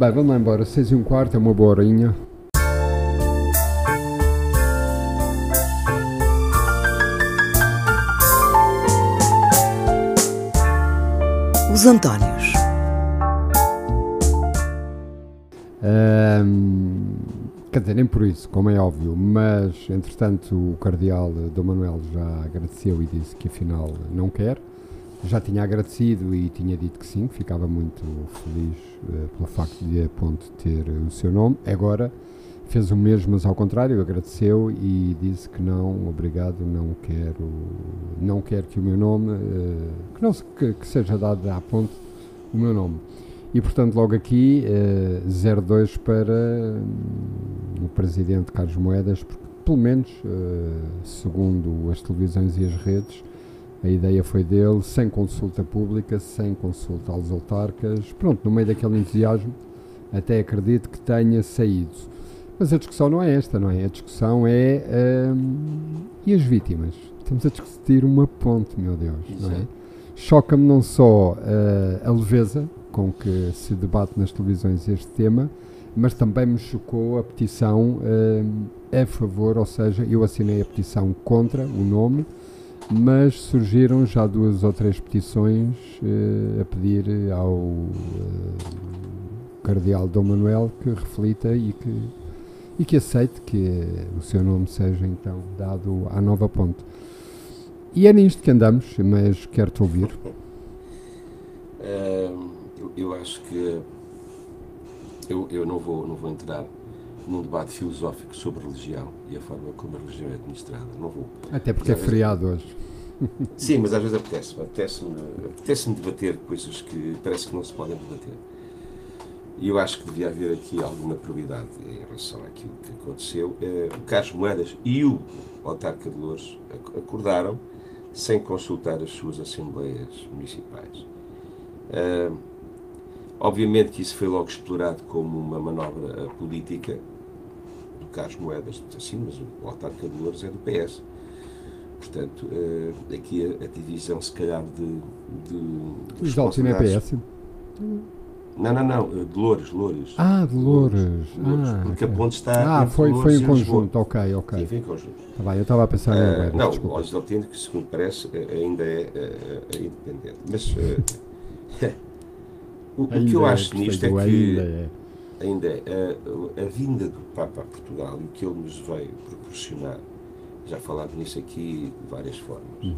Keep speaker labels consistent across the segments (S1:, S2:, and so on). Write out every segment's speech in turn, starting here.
S1: Bem, vamos lá embora. 6 e um quarto, é uma boa horinha.
S2: Os Antónios.
S1: Ahm, quer dizer, nem por isso, como é óbvio, mas entretanto o Cardeal Dom Manuel já agradeceu e disse que afinal não quer. Já tinha agradecido e tinha dito que sim, ficava muito feliz eh, pelo facto de a ponte ter o seu nome. Agora fez o mesmo, mas ao contrário, agradeceu e disse que não, obrigado, não quero, não quero que o meu nome, eh, que, não, que, que seja dado à ponte o meu nome. E portanto, logo aqui, eh, 0-2 para hum, o presidente Carlos Moedas, porque pelo menos, eh, segundo as televisões e as redes, a ideia foi dele, sem consulta pública, sem consulta aos autarcas. Pronto, no meio daquele entusiasmo, até acredito que tenha saído. Mas a discussão não é esta, não é? A discussão é. hum, e as vítimas? Estamos a discutir uma ponte, meu Deus, não é?
S3: Exato.
S1: Choca-me não só eh, a leveza com que se debate nas televisões este tema, mas também me chocou a petição eh, a favor, ou seja, eu assinei a petição contra o nome, mas surgiram já duas ou três petições eh, a pedir ao eh, Cardeal Dom Manuel que reflita e que, e que aceite que eh, o seu nome seja então dado à nova ponte. E é nisto que andamos, mas quero-te ouvir.
S3: Ahm, eu, eu acho que eu, eu não, vou, não vou entrar num debate filosófico sobre religião e a forma como a religião é administrada. Não vou.
S1: Até porque é feriado hoje.
S3: Sim, mas às vezes apetece-me. Apetece-me apetece debater coisas que parece que não se podem debater. E eu acho que devia haver aqui alguma probidade em relação àquilo que aconteceu. Eh, o Carlos Moedas e o Autarca de Louros ac- acordaram sem consultar as suas assembleias municipais. Ah, obviamente que isso foi logo explorado como uma manobra ah, política Carlos Moedas, assim, mas o Autarca de Louros é do PS. Portanto, ah, aqui a, a divisão, se calhar, de. de
S1: Os Dalton é PS.
S3: Não, não, não, ah, de Louros, Louros.
S1: Ah, de Louros.
S3: Louros,
S1: Ah,
S3: porque a
S1: ok.
S3: ponte está.
S1: Ah, foi, foi em
S3: Lisboa.
S1: conjunto, ok, ok.
S3: Sim, foi conjunto.
S1: Tá bem, eu estava a pensar em Alberto,
S3: não,
S1: desculpa.
S3: o Olhos de que segundo parece, eh, ainda é eh, eh, independente. Mas eh, o, o que eu
S1: é,
S3: acho nisto é que
S1: ainda é.
S3: é, a, a vinda do Papa a Portugal e o que ele nos veio proporcionar, já falámos nisso aqui de várias formas,
S1: Uhum.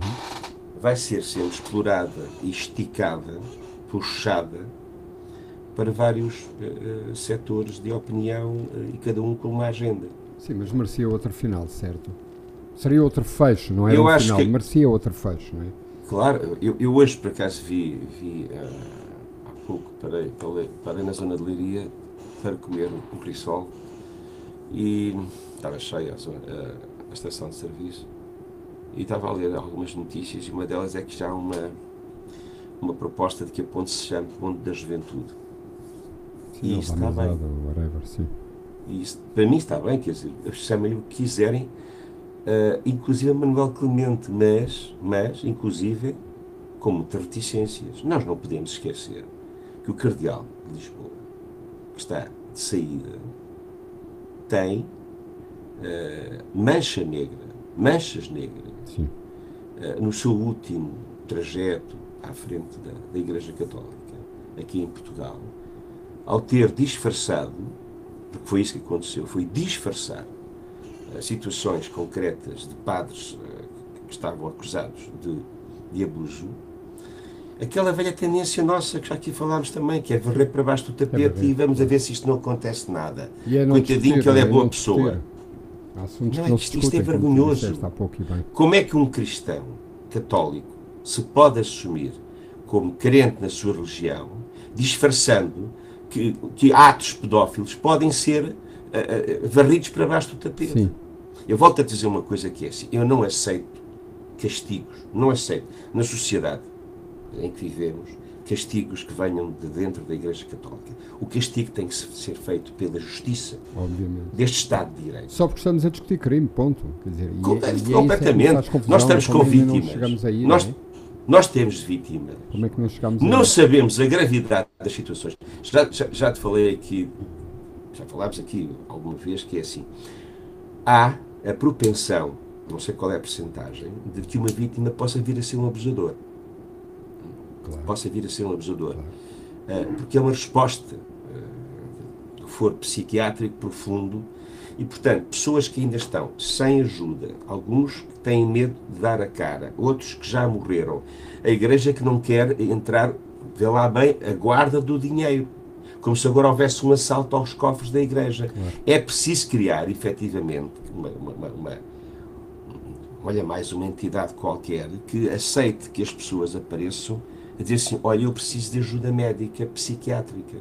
S3: vai ser sendo explorada e esticada, puxada para vários eh, setores de opinião eh, e cada um com uma agenda.
S1: Sim, mas merecia outro final, certo? Seria outro fecho, não era
S3: Eu
S1: um
S3: acho
S1: final,
S3: que-
S1: merecia outro fecho, não é?
S3: Claro, eu, eu hoje por acaso vi, vi ah, há pouco, parei, parei, parei na zona de Leiria para comer um crisol e estava cheia a, a- estação de serviço e estava a ler algumas notícias e uma delas é que já há uma, uma proposta de que a ponte se chame Ponte da Juventude. E isso está bem.
S1: Whatever, sim.
S3: E isso, para mim está bem, quer dizer, chamem o que quiserem, ah, inclusive Manuel Clemente, mas, mas, inclusive, com muitas reticências. Nós não podemos esquecer que o Cardeal de Lisboa, que está de saída, tem ah, mancha negra, manchas negras, ah, no seu último trajeto à frente da, da Igreja Católica, aqui em Portugal, ao ter disfarçado, porque foi isso que aconteceu, foi disfarçar eh, situações concretas de padres que estavam acusados de, de abuso, aquela velha tendência nossa, que já aqui falámos também, que é varrer para baixo do tapete
S1: varrer.
S3: e vamos a ver se isto não acontece nada.
S1: E é
S3: Coitadinho que ele é
S1: não
S3: boa pessoa.
S1: Assuntos
S3: Não,
S1: que não
S3: é que isto é
S1: como
S3: vergonhoso.
S1: bem.
S3: Como é que um cristão católico se pode assumir como crente na sua religião, disfarçando que, que atos pedófilos podem ser eh, eh, varridos para baixo do tapete?
S1: Sim.
S3: Eu volto a dizer uma coisa que é assim: eu não aceito castigos, não aceito na sociedade em que vivemos castigos que venham de dentro da Igreja Católica. O castigo tem que ser feito pela justiça
S1: Obviamente.
S3: deste Estado de Direito.
S1: Só porque estamos a discutir crime, ponto. Quer dizer, e, e é isso que
S3: completamente.
S1: confusão,
S3: Nós estamos com
S1: não
S3: vítimas.
S1: aí,
S3: Nós-
S1: não é?
S3: Nós temos vítimas.
S1: Como é que nós chegamos aí?
S3: Não sabemos a gravidade das situações. Já, já, já te falei aqui, já falámos aqui alguma vez que é assim. Há a propensão, não sei qual é a percentagem, de que uma vítima possa vir a ser um abusador. Claro. Possa vir a ser um abusador. Claro. Uh, porque é uma resposta, uh, for psiquiátrico profundo, e, portanto, pessoas que ainda estão sem ajuda, alguns que têm medo de dar a cara, outros que já morreram, a igreja que não quer entrar, vê lá bem, a guarda do dinheiro, como se agora houvesse um assalto aos cofres da igreja. Claro. É preciso criar, efetivamente, uma, uma, uma, olha, mais uma entidade qualquer que aceite que as pessoas apareçam a dizer assim: olha, eu preciso de ajuda médica, psiquiátrica.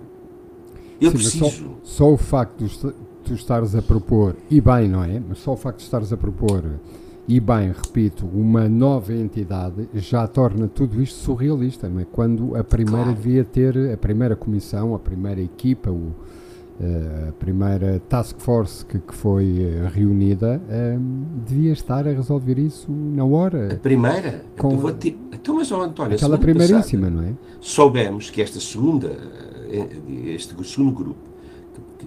S3: Eu Sim, preciso.
S1: Só, só, o facto de tu estares a propor, e bem, não é? Mas só o facto de estares a propor, e bem, repito, uma nova entidade já torna tudo isto surrealista, não é? Quando a primeira claro. devia ter, a primeira comissão, a primeira equipa, o, a primeira task force que, que foi eh, reunida um, ehm, devia estar a resolver isso na hora.
S3: A primeira? Com... Então, mas, oh, António,
S1: aquela primeiríssima, passada, não é?
S3: Soubemos que esta segunda, eh, este segundo grupo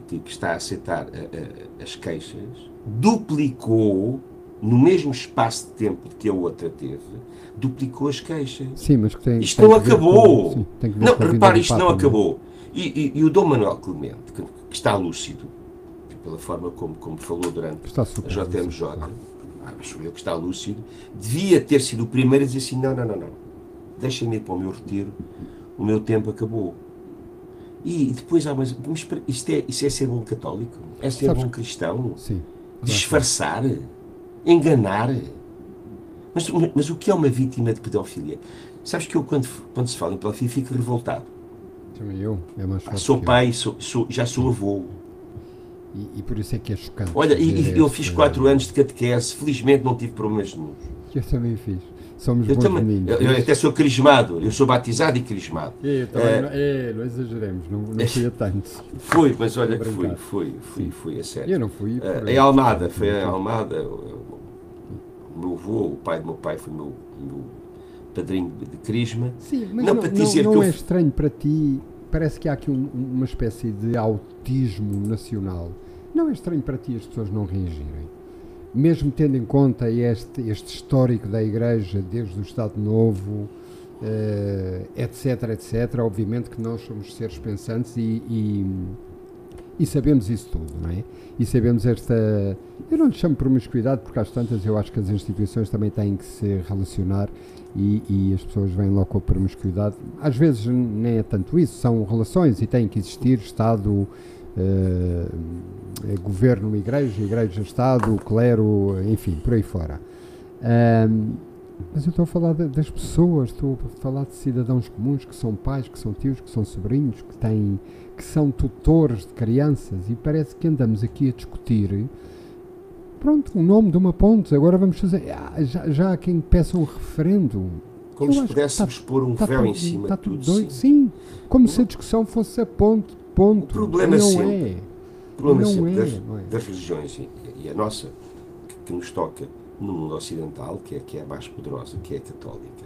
S3: que, que está a aceitar a, a, as queixas, duplicou, no mesmo espaço de tempo que a outra teve, duplicou as queixas.
S1: Sim, mas que tem,
S3: isto tem não acabou. Com, sim, não, repare, isto não acabou. E, e, e, o Dom Manuel Clemente, que, está lúcido, pela forma como, como falou durante a JMJ, ah, acho eu que está lúcido, devia ter sido o primeiro a dizer assim: não, não, não, não, deixem-me ir para o meu retiro, o meu tempo acabou. E depois há mas isto é, isto é ser bom católico? É ser Sabes, bom cristão?
S1: Sim.
S3: Disfarçar? Enganar? Mas, mas o que é uma vítima de pedofilia? Sabes que eu, quando, quando se fala em pedofilia, fico revoltado. Sou pai, sou, sou, já sou avô.
S1: E, e, por isso é que é chocante.
S3: Olha, e, eu fiz 4 anos de catequese, felizmente não tive problemas nenhum.
S1: Eu também fiz. Somos
S3: eu também. Eu, eu, até sou crismado, eu sou batizado e crismado.
S1: Eu também, é, não, é, não exageremos, não, não fui a tanto.
S3: Fui, mas olha que fui, fui, fui, fui, a sério.
S1: Eu não fui.
S3: Uh, em Almada, foi em Almada, o, meu avô, o pai do meu pai foi meu, meu padrinho de crisma.
S1: Sim, mas não, não, não, não é estranho para ti, parece que há aqui um, uma espécie de autismo nacional. Não é estranho para ti as pessoas não reagirem? mesmo tendo em conta este, este histórico da Igreja desde o Estado Novo, uh, etc, etc, obviamente que nós somos seres pensantes e, e, e, sabemos isso tudo, não é? E sabemos esta. Eu não lhe chamo promiscuidade, porque às tantas eu acho que as instituições também têm que se relacionar e, e, as pessoas vêm logo com a promiscuidade. Às vezes nem é tanto isso, são relações e têm que existir Estado uh, governo, igreja, igreja, Estado, clero, enfim, por aí fora. Mas eu estou a falar de, das pessoas, estou a falar de cidadãos comuns que são pais, que são tios, que são sobrinhos, que têm, que são tutores de crianças e parece que andamos aqui a discutir. Pronto, o nome de uma ponte, agora vamos fazer. Ah, já, já há quem peça um referendo.
S3: Como eu se pudéssemos pôr um véu em cima.
S1: Está tudo doido, sim. sim. Como se a discussão fosse a ponte Ponto. O
S3: problema
S1: não
S3: sempre,
S1: é.
S3: O problema não sempre é, das, não é. das, religiões e, e a nossa, que, que, nos toca no mundo ocidental, que é, que é a mais poderosa, que é a católica,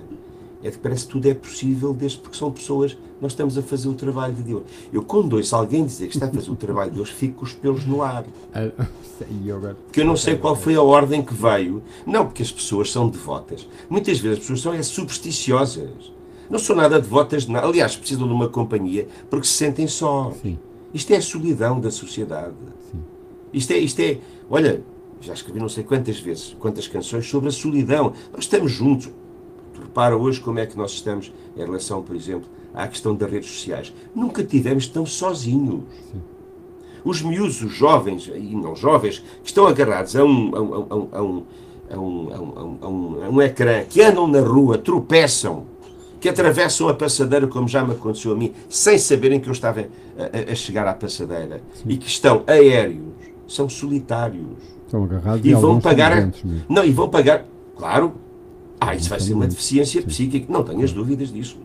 S3: é que parece que tudo é possível desde porque são pessoas, nós estamos a fazer o trabalho de Deus. Eu quando ouço alguém dizer que está a fazer o trabalho de Deus, fico com os pelos no ar. Porque eu não sei qual foi a ordem que veio. Não, porque as pessoas são devotas. Muitas vezes as pessoas são é, supersticiosas não são nada devotas de nada. Aliás, precisam de uma companhia porque se sentem só. Isto é a solidão da sociedade. Sim. Isto é, isto é, olha, já escrevi não sei quantas vezes, quantas canções sobre a solidão. Nós estamos juntos. Tu repara hoje como é que nós estamos em relação, por exemplo, à questão das redes sociais. Nunca tivemos tão sozinhos. Sim. Os miúdos, os jovens, e não jovens, que estão agarrados a um, a um, a um, a um, a um, a um, a um ecrã, que andam na rua, tropeçam, que atravessam a passadeira, como já me aconteceu a mim, sem saberem que eu estava a, a chegar à passadeira, Sim. e que estão aéreos, são solitários.
S1: Estão agarrados
S3: e vão pagar. Não, e vão pagar, claro. Ah, isso vai ser uma deficiência psíquica, não tenhas dúvidas disso.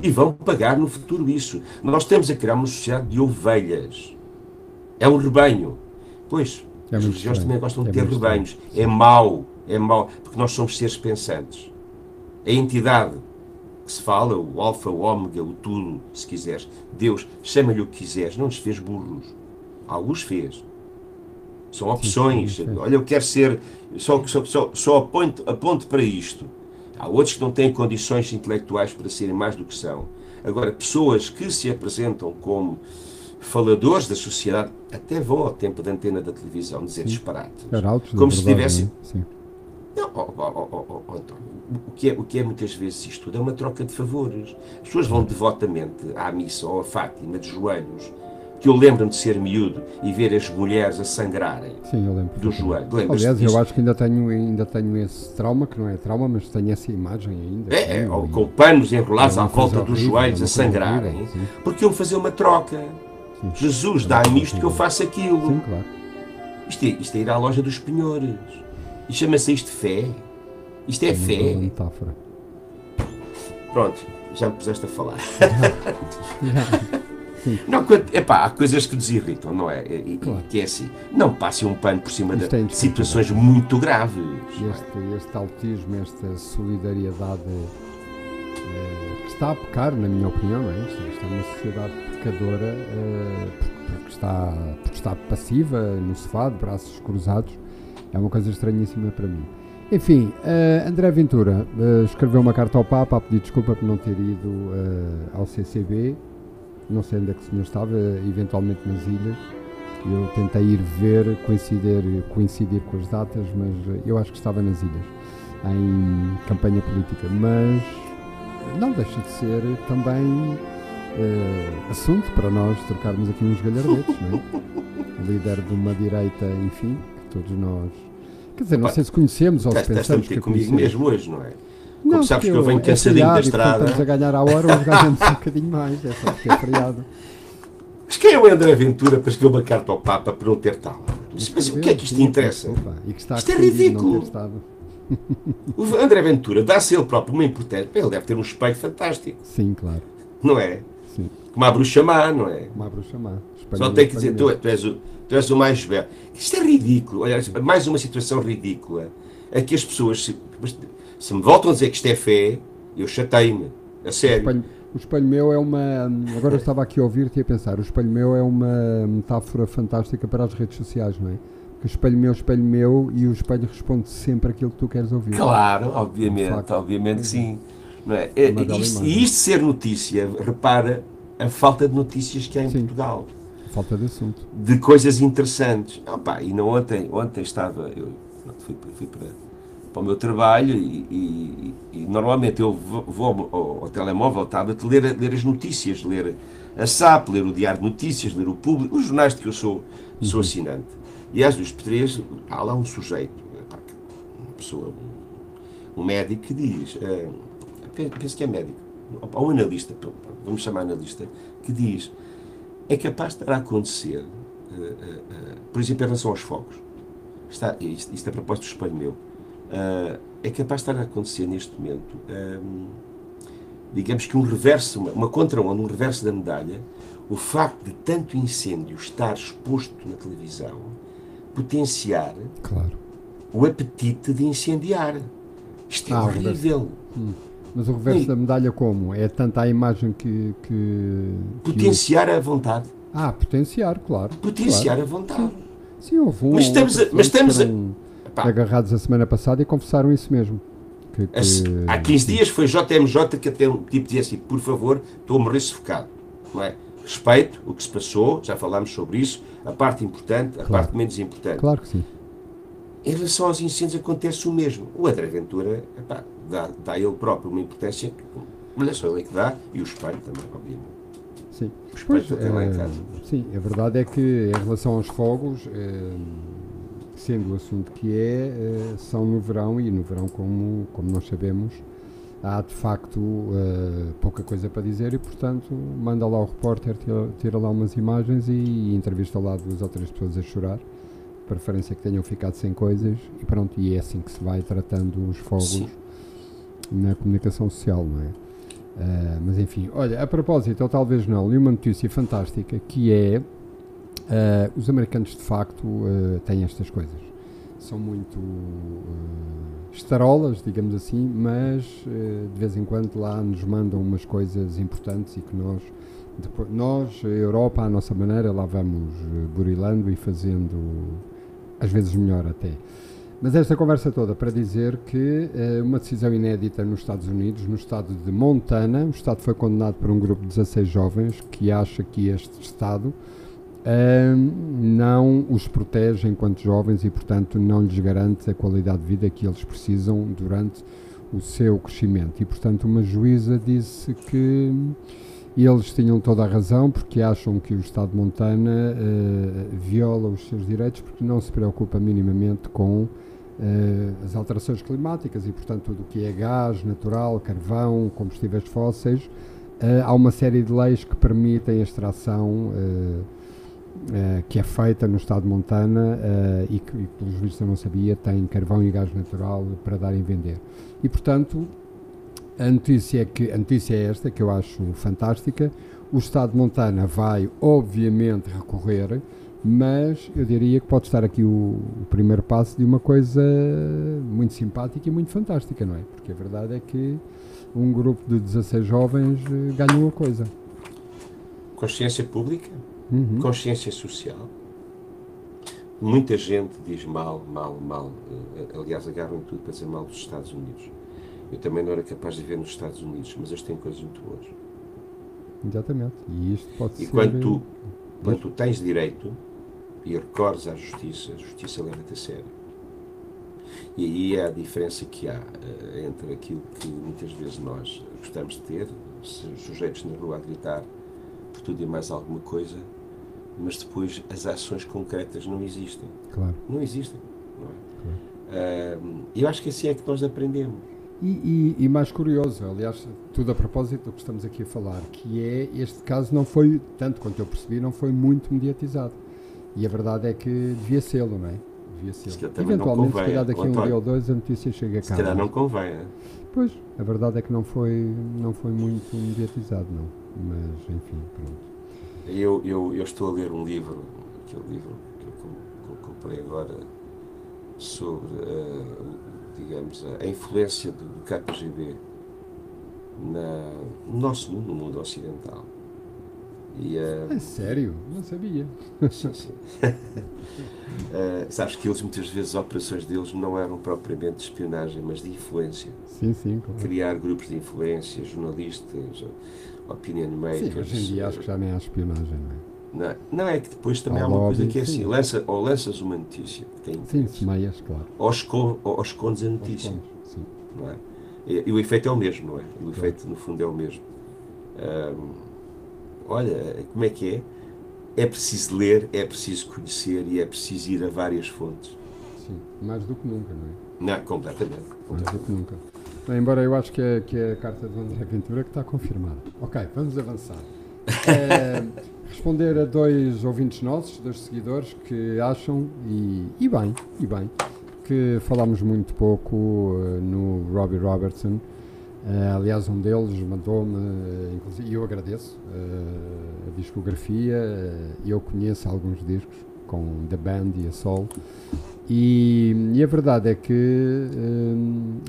S3: E vão pagar no futuro isso. Nós temos a criar uma sociedade de ovelhas. É um rebanho. Pois, é as religiões também gostam de é ter rebanhos. É mau, é mau, porque nós somos seres pensantes. A entidade que se fala, o alfa, o ômega, o tudo, se quiseres. Deus, chama-lhe o que quiseres, não nos fez burros. Alguns fez. São opções.
S1: sim, sim.
S3: Olha, eu quero ser. Só, só, só, só aponto, aponto para isto. Há outros que não têm condições intelectuais para serem mais do que são. Agora, pessoas que se apresentam como faladores da sociedade até vão ao tempo da antena da televisão dizer disparates. Como se
S1: verdade,
S3: tivesse.
S1: não? Sim.
S3: Não, oh, oh, oh, António, o que, é, o que é muitas vezes isto é uma troca de favores. As pessoas vão devotamente à missa ou à Fátima de joelhos, que eu lembro-me de ser miúdo e ver as mulheres a sangrarem
S1: Sim, eu lembro.
S3: do joelho. Lembras-te
S1: Aliás,
S3: disso?
S1: eu acho que ainda tenho, ainda tenho esse trauma, que não é trauma, mas tenho essa imagem ainda.
S3: É, é, ou com panos enrolados
S1: É
S3: à volta
S1: coisa
S3: dos
S1: horrível,
S3: joelhos
S1: é
S3: a sangrarem,
S1: horrível,
S3: porque iam fazer uma troca.
S1: Sim.
S3: Jesus,
S1: É
S3: dá-me isto que eu faço aquilo.
S1: Sim, claro.
S3: Isto, é, isto é ir à loja dos penhores. E chama-se isto fé. Isto é
S1: É
S3: fé.
S1: metáfora.
S3: Pronto, já me puseste a falar. Não, epá, há coisas que nos irritam, não é? E-
S1: Claro.
S3: Que é assim, não passe um pano por cima
S1: Isto é
S3: de
S1: indiscutível.
S3: situações muito graves.
S1: Este, este autismo, esta solidariedade eh, que está a pecar, na minha opinião, não é? Isto, é uma sociedade pecadora eh, porque, está, porque está passiva no sofá, de braços cruzados. É uma coisa estranhíssima para mim. Enfim, eh, André Ventura eh, escreveu uma carta ao Papa a pedir desculpa por não ter ido eh, ao CCB. Não sei onde é que o senhor estava, eventualmente nas ilhas. Eu tentei ir ver, coincidir, coincidir com as datas, mas eu acho que estava nas ilhas, em campanha política. Mas não deixa de ser também eh, assunto para nós trocarmos aqui uns galhardetes, não é? Líder de uma direita, enfim, que todos nós. Quer dizer, não
S3: Epá,
S1: sei se conhecemos ou se
S3: Estás, estás a
S1: pensamos que
S3: meter comigo
S1: conhecemos.
S3: mesmo hoje, não é?
S1: Não,
S3: Como sabes que eu venho
S1: é
S3: cansadinho da estrada.
S1: Estamos a ganhar a hora, uns ganhamos um bocadinho mais, é só porque é feriado.
S3: Mas quem é o André Ventura para escrever uma carta ao Papa para não ter tal? Mas, mas o que é que isto
S1: Sim,
S3: interessa?
S1: está
S3: Isto é ridículo. O André Ventura dá-se ele próprio uma importância. Ele deve ter um espelho fantástico,
S1: Sim, claro.
S3: não é?
S1: Sim.
S3: Como a bruxa má, não é?
S1: Uma bruxa má.
S3: Só tem que dizer, tu, tu és o, tu és o mais belo. Isto é ridículo. Olha, mais uma situação ridícula. É que as pessoas, se, se me voltam a dizer que isto é fé, eu chatei-me. A
S1: O
S3: sério.
S1: espelho, o espelho meu é uma. Agora eu estava aqui a ouvir-te e a pensar. O espelho meu é uma metáfora fantástica para as redes sociais, não é? Porque o espelho meu, espelho meu e o espelho responde sempre aquilo que tu queres ouvir.
S3: Claro, obviamente, obviamente que sim. Não é? É,
S1: Uma bela
S3: isto, e isto ser notícia, repara a falta de notícias que há em
S1: Sim.
S3: Portugal.
S1: Falta de assunto.
S3: de coisas interessantes. Opa, e não ontem, ontem estava, eu fui, fui para, para o meu trabalho e, e- e normalmente eu vou, vou ao, ao- telemóvel, ao tablet, ler, ler as notícias, ler a SAP, ler o Diário de Notícias, ler o Público, os jornais de que eu sou, sou assinante. E às duas por três, há lá um sujeito, uma pessoa, um, médico que diz, eh, penso que é médico, ou um analista, vamos chamar analista, que diz é capaz de estar a acontecer, eh, eh, por exemplo, em relação aos fogos. Está, isto, isto é a propósito do espelho meu. Eh, é capaz de estar a acontecer neste momento, digamos que um reverso, uma, uma contra-onda, um reverso da medalha, o facto de tanto incêndio estar exposto na televisão potenciar
S1: Claro.
S3: o apetite de incendiar. Isto é
S1: Ah,
S3: horrível.
S1: Mas o reverso
S3: Sim.
S1: da medalha como? É tanta a imagem que. que, que
S3: Potenciar a vontade.
S1: Ah, potenciar, claro.
S3: Potenciar
S1: claro.
S3: a vontade.
S1: Sim, houve um.
S3: Mas estamos a- mas
S1: que
S3: estamos a- Epá,
S1: agarrados a semana passada e confessaram isso mesmo. Que, que-
S3: Há 15 dias foi JMJ que até um tipo dizia assim, por favor, estou a morrer sufocado. Não é? Respeito o que se passou, já falámos sobre isso, a parte importante, a
S1: Claro.
S3: parte menos importante.
S1: Claro que sim.
S3: Em relação aos incêndios acontece o mesmo. O André Ventura epá, dá, dá ele próprio uma importância, que, olha só ele é que dá, e o espelho também, obviamente.
S1: Sim.
S3: O espelho
S1: Pois,
S3: tem lá em
S1: eh,
S3: casa.
S1: sim, a verdade é que em relação aos fogos, eh, sendo o assunto que é, eh, são no verão e no verão, como, como nós sabemos, há de facto eh, pouca coisa para dizer e, portanto, manda lá o repórter, tira, tira lá umas imagens e, entrevista lá duas ou três pessoas a chorar. Preferência que tenham ficado sem coisas e pronto, e é assim que se vai tratando os fogos
S3: Sim.
S1: na comunicação social, não é? Ah, mas enfim, olha, a propósito, ou talvez não, li uma notícia fantástica que é ah, os americanos de facto ah, têm estas coisas. são muito uh, estarolas, digamos assim, mas uh, de vez em quando lá nos mandam umas coisas importantes e que nós, depois, nós, a Europa, à nossa maneira, lá vamos burilando e fazendo, às vezes melhor até. Mas esta conversa toda para dizer que uh, uma decisão inédita nos Estados Unidos, no estado de Montana, o estado foi condenado por um grupo de 16 jovens que acha que este estado uh, não os protege enquanto jovens e, portanto, não lhes garante a qualidade de vida que eles precisam durante o seu crescimento. E, portanto, uma juíza disse que eles tinham toda a razão porque acham que o Estado de Montana uh, viola os seus direitos porque não se preocupa minimamente com uh, as alterações climáticas e, portanto, tudo o que é gás natural, carvão, combustíveis fósseis. Uh, há uma série de leis que permitem a extração uh, que é feita no estado de Montana e que, e, pelos vistos eu não sabia, tem carvão e gás natural para dar e vender. E, portanto, a notícia, é que, a notícia é esta, que eu acho fantástica. O estado de Montana vai, obviamente, recorrer mas eu diria que pode estar aqui o, o, primeiro passo de uma coisa muito simpática e muito fantástica, não é? Porque a verdade é que um grupo de 16 jovens eh, ganhou a coisa.
S3: Consciência pública, uhum. consciência social. Muita gente diz mal, mal, mal. Eh, aliás, agarram tudo para dizer mal dos Estados Unidos. Eu também não era capaz de ver nos Estados Unidos, mas eles têm coisas muito boas.
S1: Exatamente. E isto pode
S3: e
S1: ser.
S3: Quando tu, quando tu tens direito, e recorres à justiça, a justiça leva-te a sério. E aí é a diferença que há uh, entre aquilo que muitas vezes nós gostamos de ter, sujeitos na rua a gritar por tudo e mais alguma coisa, mas depois as ações concretas não existem.
S1: Claro.
S3: Não existem. Não é? Claro. Uh, eu acho que assim é que nós aprendemos.
S1: E, e, e, mais curioso, aliás, tudo a propósito do que estamos aqui a falar, que é este caso não foi, tanto quanto eu percebi, não foi muito mediatizado. E a verdade é que devia ser, não é? Devia ser. Eventualmente, se calhar daqui a um dia ou dois a notícia chega a cá.
S3: Se calhar não convém, é?
S1: Pois, a verdade é que não foi, não foi muito mediatizado, não. Mas, enfim, pronto.
S3: Eu, eu, eu estou a ler um livro, aquele livro que eu comprei agora, sobre, uh, digamos, a influência do, do KGB na, no nosso mundo, no mundo ocidental.
S1: E, uh, é sério? Não sabia.
S3: Sim, sim. uh, sabes que eles muitas vezes as operações deles não eram propriamente de espionagem, mas de influência.
S1: Sim, sim. Claro.
S3: Criar grupos de influência, jornalistas, opinion makers.
S1: Sim, hoje em dia acho que já nem há espionagem, não é?
S3: Não, não é que depois também há, há uma lobby, coisa que é assim, lança, ou lanças uma notícia que
S1: tem Sim, meias, claro.
S3: Ou, esconde, ou escondes a notícia.
S1: Escondes, sim.
S3: Não é? E, e, o efeito é o mesmo, não é? O claro. efeito, no fundo, é o mesmo. Olha, como é que é? É preciso ler, é preciso conhecer e é preciso ir a várias fontes.
S1: Sim, mais do que nunca, não
S3: é? Não, completamente.
S1: Que nunca. Embora eu acho que é, que é a carta de André Ventura que está confirmada. Ok, vamos avançar. é, responder a dois ouvintes nossos, dois seguidores, que acham, e, e bem, e bem, que falámos muito pouco uh, no Robbie Robertson Uh, aliás, um deles mandou-me, e eu agradeço, uh, a discografia. Eu conheço alguns discos com The Band e a Soul. E, e a verdade é que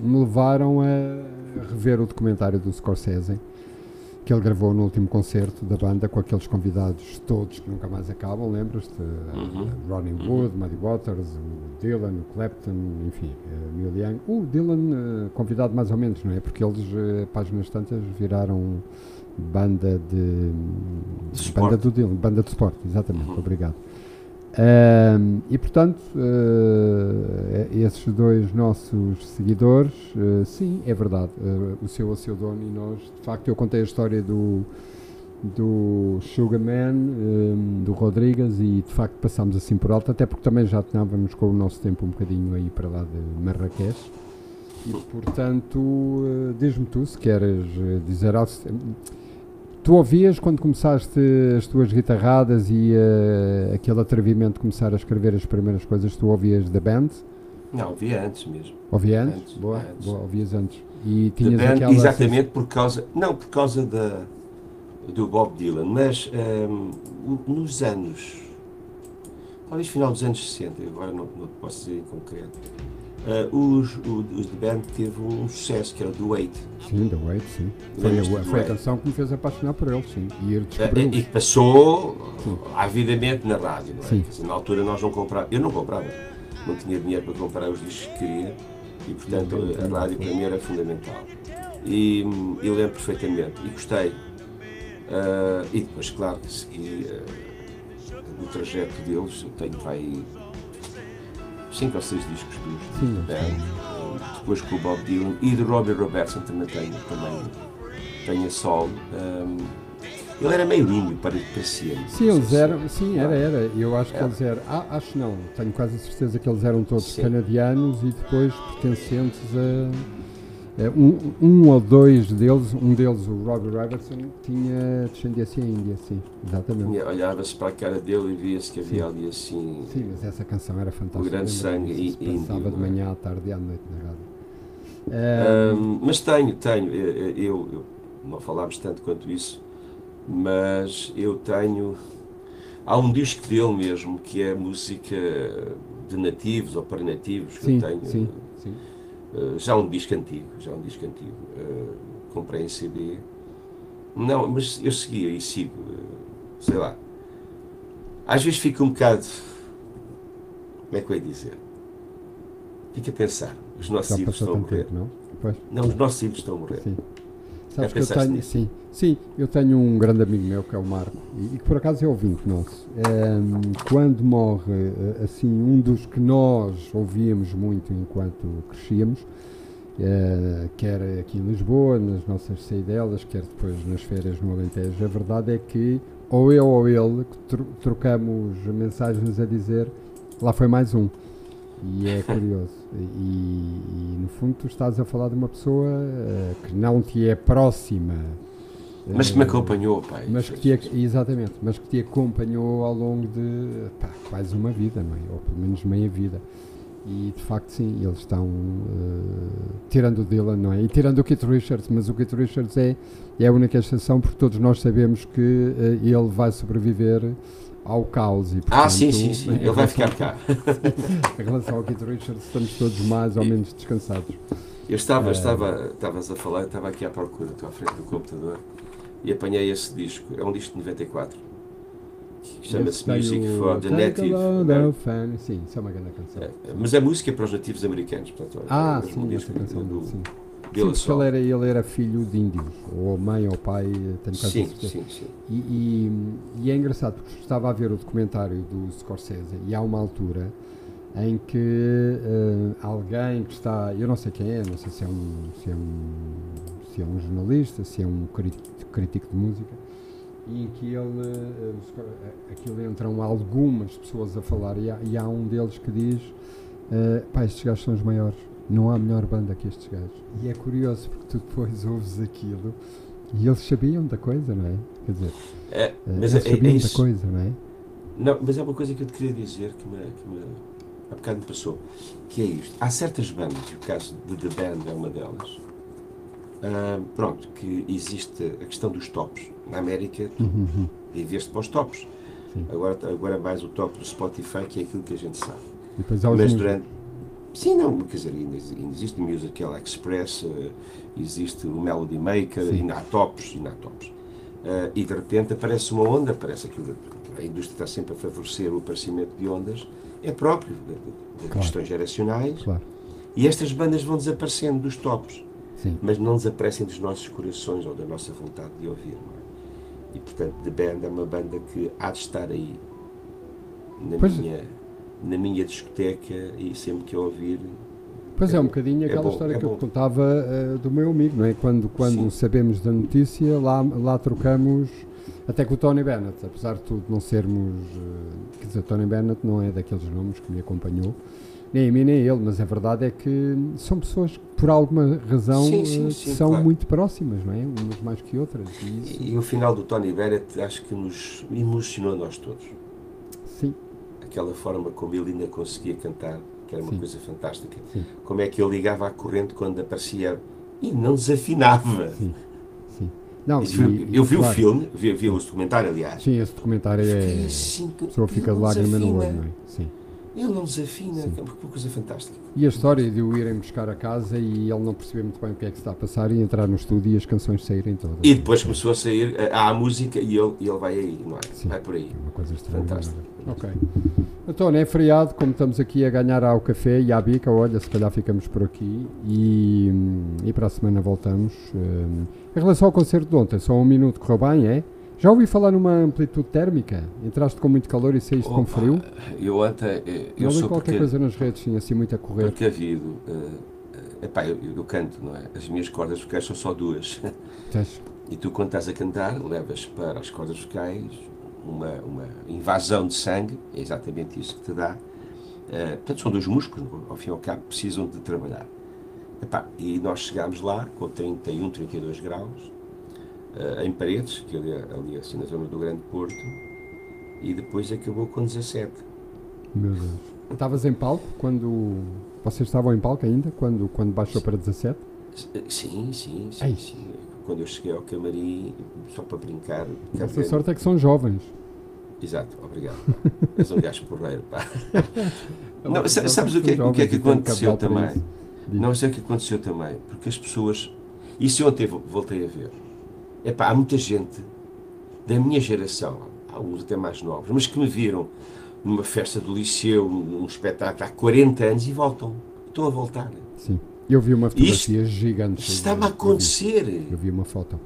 S1: me levaram a rever o documentário do Scorsese que ele gravou no último concerto da banda com aqueles convidados todos que nunca mais acabam, lembras-te? Uhum. Ronnie uhum. Wood, Muddy Waters, o Dylan, o Clapton, enfim, uh, Neil Young. O Dylan, uh, convidado mais ou menos, não é? Porque eles, uh, páginas tantas, viraram banda de.
S3: de
S1: banda do Dylan, banda de suporte, exatamente, uhum. obrigado. Um, e portanto, uh, esses dois nossos seguidores, uh, sim, é verdade, uh, o seu o seu dono e nós, de facto, eu contei a história do, do Sugarman, um, do Rodrigues, e de facto passámos assim por alto, até porque também já estávamos com o nosso tempo um bocadinho aí para lá de Marrakech. E portanto, diz-me tu se queres dizer algo. Tu ouvias quando começaste as tuas guitarradas e uh, aquele atrevimento de começar a escrever as primeiras coisas, tu ouvias da band?
S3: Não, ouvia antes mesmo.
S1: Ouvia antes?
S3: antes
S1: boa,
S3: antes.
S1: boa, ouvias antes. E tinhas
S3: band, aquela exatamente por causa, não por causa da, do Bob Dylan, mas um, nos anos talvez final dos anos 60, agora não, não posso dizer em concreto. Uh, os, os The Band teve um sucesso que era o The Wait.
S1: Sim, The Wait, sim. Foi, a, foi a, canção que me fez apaixonar por ele, sim. E ele.
S3: Uh, e passou sim. avidamente na rádio, não é? Sim. Dizer, na altura nós não comprávamos, eu não comprava, não tinha dinheiro para comprar os discos que queria e portanto a rádio para mim era fundamental. E eu lembro perfeitamente e gostei. Uh, e depois, claro, que segui o trajeto deles, eu tenho vai cinco ou seis discos dos Sim, depois com o Bob Dylan e de Robbie Robertson também tenho, também tenho a solo. Um, ele era meio lindo, parecia.
S1: Sim, eles eram, sim, era, era. Eu acho que eles eram, ah, acho não, tenho quase a certeza que eles eram todos sim. canadianos e depois pertencentes a é, um, um, ou dois deles, um deles, o Robbie Robertson, tinha descendência índia, sim, exatamente.
S3: Olhava-se para a cara dele e via-se que havia sim. ali assim.
S1: Sim, mas essa canção era fantástica.
S3: O grande sangue
S1: índio. Passava de é? manhã à tarde e à noite na rádio.
S3: É, um, mas tenho, tenho, eu, eu, não falámos tanto quanto isso, mas eu tenho. Há um disco dele mesmo que é música de nativos ou para nativos que
S1: sim,
S3: eu tenho.
S1: Sim, sim
S3: eh, já um disco antigo, já um disco antigo. Uh, comprei em CD. Não, mas eu seguia e sigo, uh, sei lá. Às vezes fico um bocado. Como é que eu ia dizer? Fica a pensar. Os nossos filhos estão a morrer.
S1: Tempo, não? Pois.
S3: não, os nossos filhos estão a morrer.
S1: Sim. Sabes que eu tenho, sim, sim, eu tenho um grande amigo meu que é o Marco e, que por acaso é ouvinte nosso. É, quando morre eh, assim um dos que nós ouvíamos muito enquanto crescíamos, é, quer aqui em Lisboa, nas nossas saidelas, quer depois nas férias no Alentejo, a verdade é que ou eu ou ele trocamos mensagens a dizer lá foi mais um. E é curioso. E, e, no fundo tu estás a falar de uma pessoa uh, que não te é próxima.
S3: Mas que me acompanhou, pai.
S1: Mas que te, exatamente, mas que te acompanhou ao longo de pá, quase uma vida, não é? Ou pelo menos meia vida. E de facto, sim, eles estão uh, tirando o Dylan, não é? E tirando o Keith Richards, mas o Keith Richards é, é a única exceção porque todos nós sabemos que uh, ele vai sobreviver ao caos. E,
S3: portanto, ah, sim, sim, sim. Ele vai ficar cá.
S1: em relação ao Keith Richards, estamos todos mais ou menos descansados.
S3: Eu estava, uh, estava, estavas a falar, estava aqui à procura, estou à frente do computador e apanhei esse disco. É um disco de 94. Chama-se Music for the Native.
S1: Fan. Sim, isso é uma grande canção.
S3: É, mas é música para os nativos americanos. Portanto,
S1: ah, é sim, essa canção. Do, sim. Sim, ele era, ele era filho de índios, ou mãe ou pai, tenho
S3: sim, sim, sim.
S1: E, e, e, é engraçado porque estava a ver o documentário do Scorsese e há uma altura em que uh, alguém que está, eu não sei quem é, não sei se é um, se é um, se é um jornalista, se é um crítico de música, e em que ele, uh, aquilo entram algumas pessoas a falar e há, e há um deles que diz, uh, pá, estes gajos são os maiores não há melhor banda que estes gajos. E é curioso porque tu depois ouves aquilo e eles sabiam da coisa, não é? Quer dizer,
S3: é,
S1: eh,
S3: mas
S1: eles é, sabiam é da coisa, não é?
S3: Não, mas é uma coisa que eu te queria dizer que me, que me há bocado me passou, que é isto. Há certas bandas, e o caso de The Band é uma delas, uh, pronto, que existe a questão dos tops. Na América, uhum. uhum. viveste para os tops. Agora, agora mais o top do Spotify, que é aquilo que a gente sabe. Mas durante Sim, não, quer dizer, ainda, existe o Musical Express, uh, existe o Melody Maker, Sim. ainda há tops, ainda há tops. Uh, e de repente aparece uma onda, parece aquilo, a indústria está sempre a favorecer o aparecimento de ondas, é próprio de, de, de claro. questões geracionais,
S1: claro.
S3: e estas bandas vão desaparecendo dos tops,
S1: Sim.
S3: mas não desaparecem dos nossos corações ou da nossa vontade de ouvir. É? E portanto, The Band é uma banda que há de estar aí na pois minha na minha discoteca e sempre que eu ouvir.
S1: Pois é, é um bocadinho aquela é bom, história é que bom. eu contava uh, do meu amigo, não é? Quando, quando sabemos da notícia, lá, lá trocamos, até com o Tony Bennett, apesar de tudo não sermos. Uh, quer dizer, Tony Bennett não é daqueles nomes que me acompanhou, nem a mim nem a ele, mas a verdade é que são pessoas que, por alguma razão, sim, sim, uh, sim, são claro. muito próximas, não é? Umas mais que outras.
S3: E, isso... e, e o final do Tony Bennett acho que nos emocionou a nós todos aquela forma como ele ainda conseguia cantar, que era uma Sim. coisa fantástica.
S1: Sim.
S3: Como é que ele ligava à corrente quando aparecia e não desafinava.
S1: Sim. Sim. Não,
S3: Isso
S1: e-
S3: eu vi
S1: claro,
S3: o filme, vi, vi o documentário, aliás.
S1: Sim, esse documentário é.
S3: Assim,
S1: A pessoa fica de lágrima no olho, não é? Sim.
S3: Ele não desafina, que é uma coisa fantástica.
S1: E a história de o irem buscar a casa e ele não perceber muito bem o que é que se está a passar e entrar no estúdio e as canções saírem todas.
S3: E depois começou a sair, eh, há a música e ele, ele vai aí, não é?
S1: Sim.
S3: Vai por aí.
S1: É uma coisa.
S3: Fantástico.
S1: Ok. Então, é feriado, como estamos aqui a ganhar ao café e à bica, olha, se calhar ficamos por aqui e, hum, e para a semana voltamos. Hum, em relação ao concerto de ontem, só um minuto, correu bem, é? Já ouvi falar numa amplitude térmica? Entraste com muito calor e saíste com frio?
S3: Eu ontem, eh, eu
S1: Eu
S3: sou
S1: qualquer coisa nas redes, sim, assim muito a correr.
S3: precavido. eh, eh, epá, eu, eu canto, não é? As minhas cordas vocais são só duas.
S1: Tens-
S3: E tu, quando estás a cantar, levas para as cordas vocais uma, uma invasão de sangue, é exatamente isso que te dá. Eh, portanto, são dois músculos, ao fim e ao cabo, precisam de trabalhar. Epá, e nós chegámos lá com 31, 32 graus, eh, em paredes, que ali, ali assim na zona do Grande Porto, e depois acabou com 17.
S1: Meu Deus. Estavas em palco quando. Vocês estavam em palco ainda? Quando, quando baixou para 17?
S3: Eh, Sim, sim, sim, sim. Quando eu cheguei ao camarim, só para brincar,
S1: A
S3: quero
S1: sorte é que são jovens.
S3: Exato, obrigado. És um gajo porreiro, pá. Não,
S1: Não,
S3: sa- sabes o que, é- o que é que aconteceu também? Não sei o que aconteceu também, porque as pessoas. Isso ontem vo- voltei a ver. É pá, há muita gente da minha geração, alguns até mais novos, mas que me viram numa festa do liceu, num espetáculo há 40 anos e voltam. Estão a voltar.
S1: Sim. Eu vi uma fotografia gigante.
S3: Isto está-me a acontecer.
S1: Eu vi, eu vi uma foto.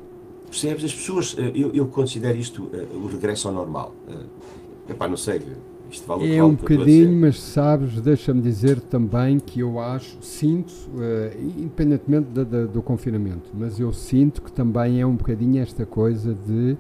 S3: Percebes? As pessoas, eh, eu, eu considero isto eh, o regresso ao normal. Eh, Epá, não sei, isto vale
S1: É um bocadinho, mas sabes, deixa-me dizer também que eu acho, sinto, eh, independentemente da- da- do confinamento, mas eu sinto que também é um bocadinho esta coisa de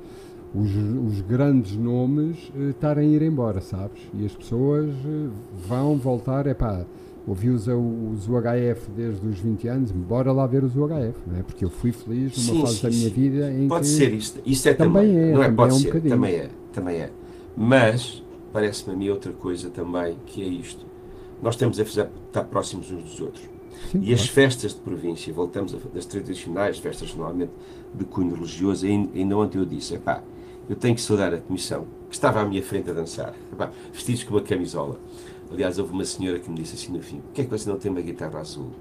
S1: os, os grandes nomes eh, estarem a ir embora, sabes? E as pessoas eh, vão voltar, é pá, ouvi-os a- os UHF desde os 20 anos, bora lá ver os UHF, não é? Porque eu fui feliz numa
S3: Sim,
S1: fase
S3: sim,
S1: da minha
S3: sim.
S1: vida em
S3: Pode
S1: que...
S3: ser isto. Isto é
S1: Também
S3: também.
S1: é,
S3: não é?
S1: também
S3: Pode
S1: é um
S3: ser.
S1: bocadinho.
S3: Também é. Também é. Mas parece-me a mim outra coisa também que é isto. Nós estamos a fazer, estar próximos uns dos outros.
S1: Sim,
S3: E as festas de província, voltamos das tradicionais festas normalmente de cunho religioso, ainda, ontem eu disse, epá, eu tenho que saudar a comissão, que estava à minha frente a dançar, epá, vestidos com uma camisola. Aliás, houve uma senhora que me disse assim no fim, por que é que você não tem uma guitarra azul?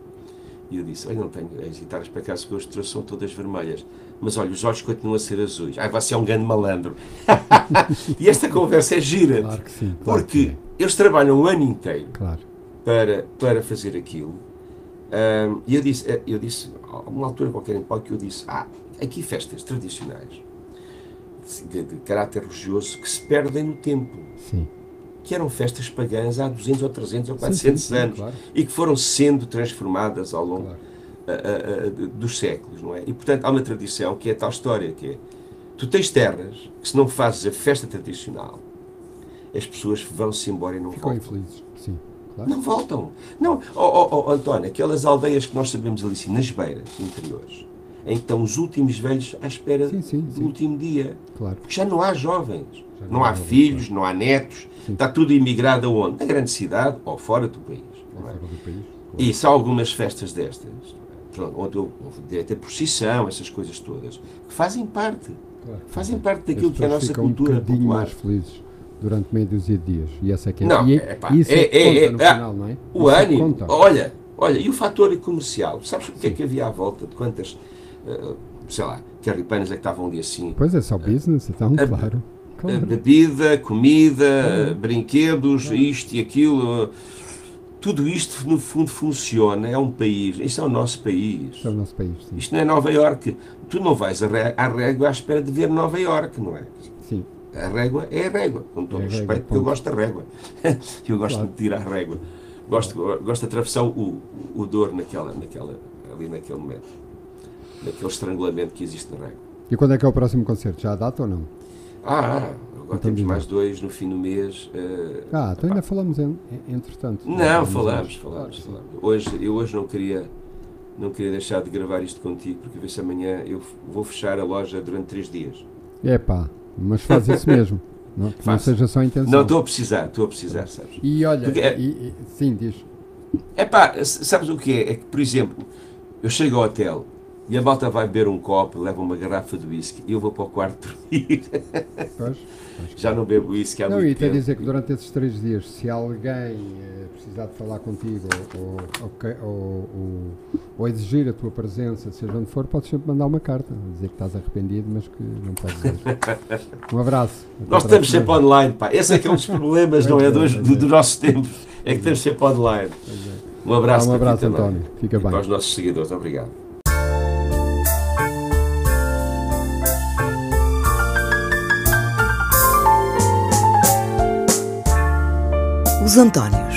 S3: E eu disse, olha, não tenho, as guitarras para cá eu trouxe são todas vermelhas. Mas olha, os olhos continuam a ser azuis. Ai, você é um grande malandro. e esta conversa é gira,
S1: Claro que sim. Claro
S3: porque
S1: que é,
S3: eles trabalham o ano inteiro
S1: Claro.
S3: para, para fazer aquilo. Ahm, E eu disse, eh, eu disse, a uma altura qualquer em palco, eu disse, ah, aqui festas tradicionais de, de caráter religioso que se perdem no tempo,
S1: Sim.
S3: que eram festas pagãs há 200 ou 300 ou
S1: Sim,
S3: 400
S1: sim, sim,
S3: anos
S1: Claro,
S3: e que foram sendo transformadas ao longo
S1: claro.
S3: Dos séculos, não é? E portanto há uma tradição que é a tal história, que é, tu tens terras que se não fazes a festa tradicional, as pessoas vão-se embora e não
S1: Ficam
S3: voltam.
S1: infelizes. Sim. Claro.
S3: Não voltam. Não, oh, oh, oh, António, aquelas aldeias que nós sabemos ali assim, nas beiras interiores, em que estão os últimos velhos à espera
S1: Sim, sim,
S3: do
S1: sim.
S3: último dia.
S1: Claro.
S3: Porque já não há jovens,
S1: Já
S3: não, há
S1: jovens,
S3: filhos, não há netos,
S1: Sim.
S3: está tudo imigrado aonde? Na grande cidade ou fora do país. não é?
S1: Fora do país.
S3: E só algumas festas destas, pronto, onde houve direito a procissão, essas coisas todas, que fazem parte,
S1: Claro.
S3: fazem parte daquilo que é a nossa cultura
S1: um
S3: popular.
S1: mais felizes durante meia dúzia de dias. E essa é que é.
S3: Não,
S1: e
S3: epá,
S1: isso
S3: é-
S1: é, que
S3: é-
S1: conta
S3: é-
S1: no
S3: ah,
S1: final, não é?
S3: O
S1: Isso é
S3: ânimo,
S1: conta.
S3: olha, olha, e o fator comercial, sabes o que é que havia à volta de quantas, eh, sei lá, carripanas é que estavam ali assim?
S1: Pois é, só business, então,
S3: a-
S1: claro. Claro.
S3: Bebida, comida, brinquedos, isto e aquilo, eh, tudo isto no fundo funciona, é um país, isto é o nosso país.
S1: Isto é o nosso país, sim.
S3: Isto não é Nova Iorque. Tu não vais à ré- à régua à espera de ver Nova Iorque, não é?
S1: Sim,
S3: A régua é a régua, com todo
S1: É a
S3: o
S1: régua,
S3: respeito, porque eu gosto da régua. eu gosto
S1: Claro.
S3: de tirar a régua. Gosto, gosto de atravessar o, o dor naquela, naquela, ali naquele momento. Naquele estrangulamento que existe na régua.
S1: E quando é que é o próximo concerto? Já há data ou não?
S3: Ah, ah, agora
S1: Então
S3: temos mais dois no fim do mês. eh,
S1: Ah, então ainda falamos en- en- entretanto.
S3: Não,
S1: Falamos
S3: falamos, falamos. Hoje, eu hoje não queria, não queria deixar de gravar isto contigo, porque vê se amanhã eu vou fechar a loja durante três dias.
S1: É pá, mas faz isso mesmo. Não, que não seja só a intenção.
S3: Não, estou a precisar, estou a precisar, sabes?
S1: E olha,
S3: Porque é-
S1: e- e- sim, diz.
S3: É pá, sabes o que é? É que, por exemplo, eu chego ao hotel E a malta vai beber um copo, leva uma garrafa de whisky e eu vou para o quarto dormir.
S1: Pois,
S3: Já não bebo whisky há
S1: Não,
S3: muito
S1: e até
S3: tempo.
S1: dizer que durante esses três dias, se alguém eh, precisar de falar contigo ou, ou, ou- ou- exigir a tua presença, seja onde for, podes sempre mandar uma carta, dizer que estás arrependido, mas que não podes dizer. Um abraço.
S3: Nós estamos sempre online, pá. Esse é que é um dos problemas, não é? Do,
S1: Pois é,
S3: do,
S1: pois é.
S3: do nosso tempo. É que estamos sempre online. Um abraço,
S1: Ah, um abraço. António. Fica
S3: E
S1: bem.
S3: para os nossos seguidores. Obrigado.
S2: Os.